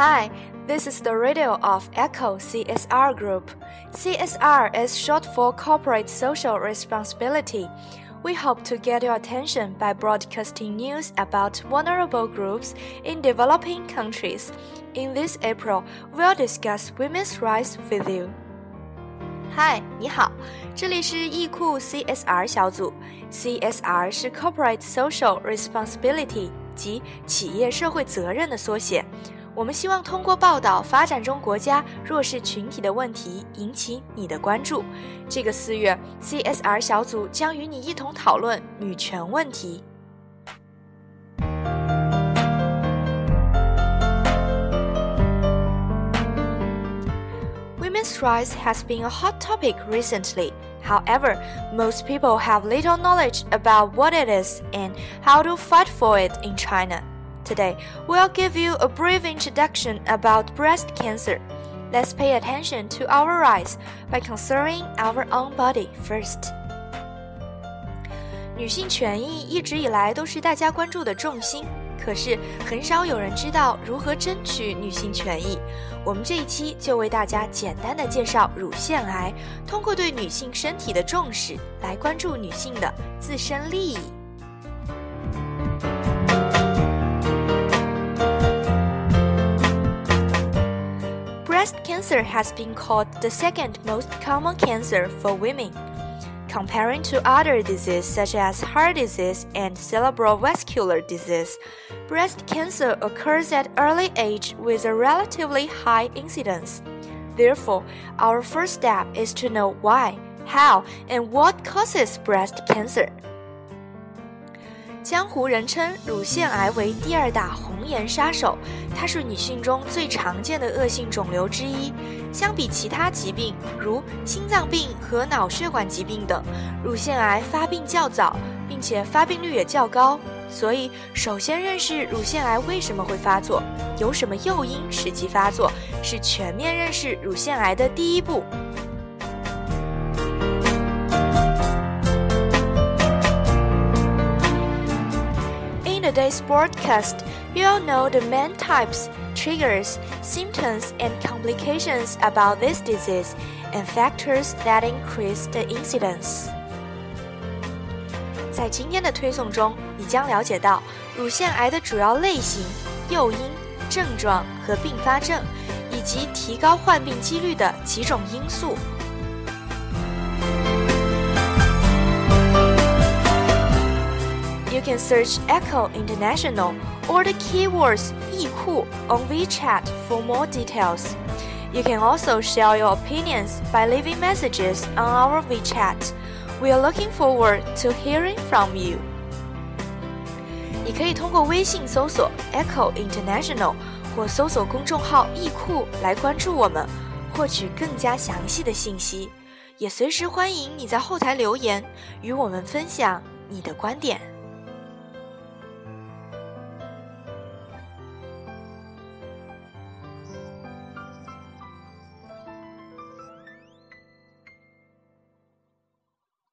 Hi, this is the radio of Echo CSR Group. CSR is short for Corporate Social Responsibility. We hope to get your attention by broadcasting news about vulnerable groups in developing countries. In this April, we'll discuss women's rights with you. 嗨，你好，这里是易库 CSR 小组。CSR 是 Corporate Social Responsibility 及企业社会责任的缩写。我们希望通过报道发展中国家弱势群体的问题，引起你的关注。这个四月，CSR 小组将与你一同讨论女权问题。Women's rights has been a hot topic recently. However, most people have little knowledge about what it is and how to fight for it in China. Today, we'll give you a brief introduction about breast cancer. Let's pay attention to our rights by considering our own body first. 女性权益一直以来都是大家关注的重心， 可是很少有人知道如何争取女性权益。我们这一期就为大家简单的介绍乳腺癌，通过对女性身体的重视来关注女性的自身利益。Breast cancer has been called the second most common cancer for women. Comparing to other diseases such as heart disease and cerebral vascular disease, breast cancer occurs at early age with a relatively high incidence. Therefore, our first step is to know why, how, and what causes breast cancer. 江湖人称乳腺癌为第二大红颜杀手，它是女性中最常见的恶性肿瘤之一。相比其他疾病，如心脏病和脑血管疾病等，乳腺癌发病较早，并且发病率也较高。所以，首先认识乳腺癌为什么会发作，有什么诱因使其发作，是全面认识乳腺癌的第一步。today's broadcast, you'll know the main types, triggers, symptoms, and complications about this disease and factors that increase the incidence. 在今天的推送中，你将了解到乳腺癌的主要类型、诱因、症状和并发症，以及提高患病几率的几种因素。 You can search Echo International or the keywords 易库 on WeChat for more details. You can also share your opinions by leaving messages on our WeChat. We are looking forward to hearing from you. 你可以通过微信搜索 Echo International 或搜索公众号“易库”来关注我们，获取更加详细的信息。也随时欢迎你在后台留言，与我们分享你的观点。